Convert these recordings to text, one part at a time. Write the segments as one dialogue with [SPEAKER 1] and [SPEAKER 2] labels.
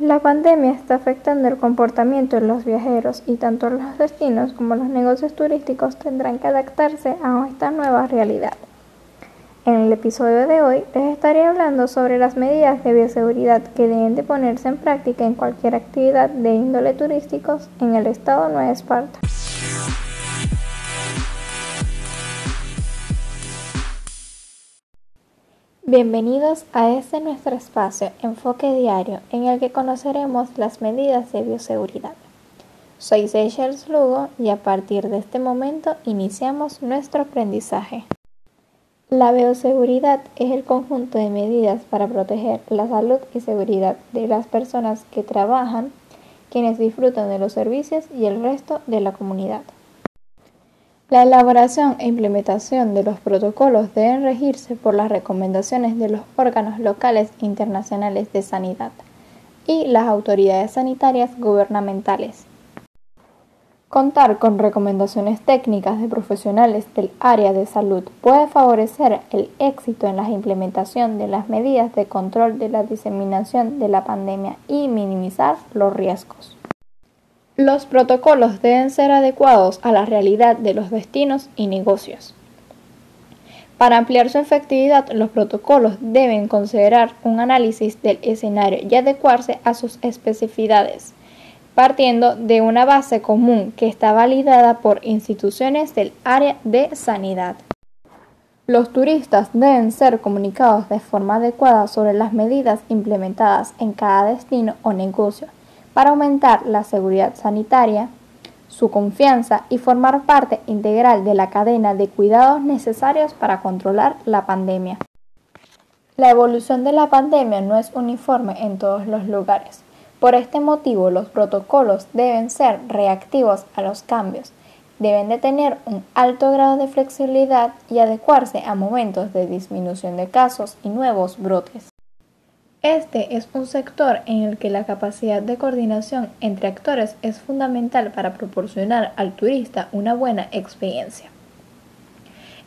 [SPEAKER 1] La pandemia está afectando el comportamiento de los viajeros y tanto los destinos como los negocios turísticos tendrán que adaptarse a esta nueva realidad. En el episodio de hoy les estaré hablando sobre las medidas de bioseguridad que deben de ponerse en práctica en cualquier actividad de índole turísticos en el estado Nueva Esparta. Bienvenidos a este nuestro espacio Enfoque Diario en el que conoceremos las medidas de bioseguridad. Soy Seychelles Lugo y a partir de este momento iniciamos nuestro aprendizaje. La bioseguridad es el conjunto de medidas para proteger la salud y seguridad de las personas que trabajan, quienes disfrutan de los servicios y el resto de la comunidad. La elaboración e implementación de los protocolos deben regirse por las recomendaciones de los órganos locales e internacionales de sanidad y las autoridades sanitarias gubernamentales. Contar con recomendaciones técnicas de profesionales del área de salud puede favorecer el éxito en la implementación de las medidas de control de la diseminación de la pandemia y minimizar los riesgos. Los protocolos deben ser adecuados a la realidad de los destinos y negocios. Para ampliar su efectividad, los protocolos deben considerar un análisis del escenario y adecuarse a sus especificidades, partiendo de una base común que está validada por instituciones del área de sanidad. Los turistas deben ser comunicados de forma adecuada sobre las medidas implementadas en cada destino o negocio para aumentar la seguridad sanitaria, su confianza y formar parte integral de la cadena de cuidados necesarios para controlar la pandemia. La evolución de la pandemia no es uniforme en todos los lugares. Por este motivo, los protocolos deben ser reactivos a los cambios, deben de tener un alto grado de flexibilidad y adecuarse a momentos de disminución de casos y nuevos brotes. Este es un sector en el que la capacidad de coordinación entre actores es fundamental para proporcionar al turista una buena experiencia.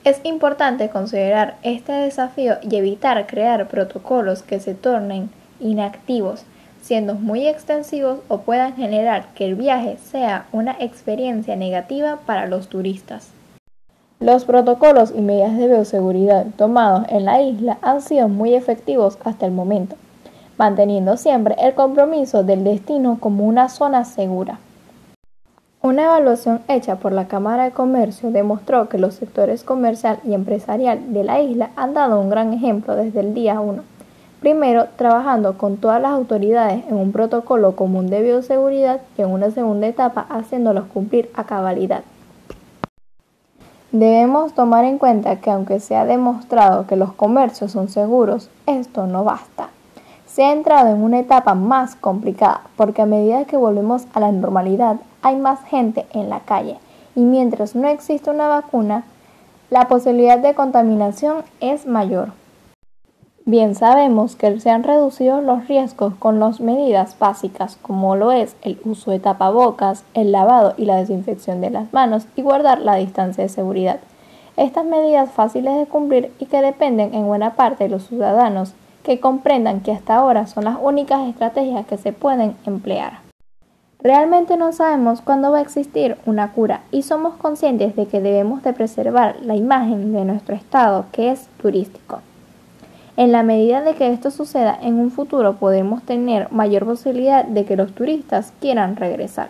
[SPEAKER 1] Es importante considerar este desafío y evitar crear protocolos que se tornen inactivos, siendo muy extensivos o puedan generar que el viaje sea una experiencia negativa para los turistas. Los protocolos y medidas de bioseguridad tomados en la isla han sido muy efectivos hasta el momento manteniendo siempre el compromiso del destino como una zona segura. Una evaluación hecha por la Cámara de Comercio demostró que los sectores comercial y empresarial de la isla han dado un gran ejemplo desde el día 1. Primero, trabajando con todas las autoridades en un protocolo común de bioseguridad y en una segunda etapa haciéndolos cumplir a cabalidad. Debemos tomar en cuenta que aunque se ha demostrado que los comercios son seguros, esto no basta se ha entrado en una etapa más complicada porque a medida que volvemos a la normalidad hay más gente en la calle y mientras no existe una vacuna, la posibilidad de contaminación es mayor. Bien sabemos que se han reducido los riesgos con las medidas básicas como lo es el uso de tapabocas, el lavado y la desinfección de las manos y guardar la distancia de seguridad. Estas medidas fáciles de cumplir y que dependen en buena parte de los ciudadanos que comprendan que hasta ahora son las únicas estrategias que se pueden emplear. Realmente no sabemos cuándo va a existir una cura y somos conscientes de que debemos de preservar la imagen de nuestro estado que es turístico. En la medida de que esto suceda en un futuro podemos tener mayor posibilidad de que los turistas quieran regresar,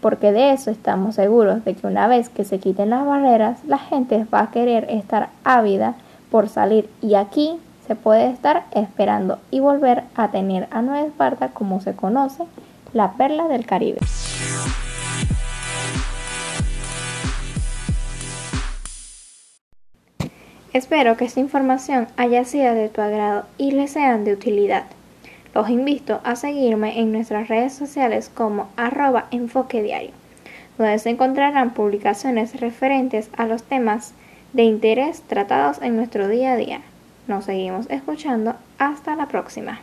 [SPEAKER 1] porque de eso estamos seguros de que una vez que se quiten las barreras la gente va a querer estar ávida por salir y aquí se puede estar esperando y volver a tener a Nueva Esparta como se conoce, la perla del Caribe. Espero que esta información haya sido de tu agrado y les sean de utilidad. Los invito a seguirme en nuestras redes sociales como arroba enfoque diario, donde se encontrarán publicaciones referentes a los temas de interés tratados en nuestro día a día. Nos seguimos escuchando. Hasta la próxima.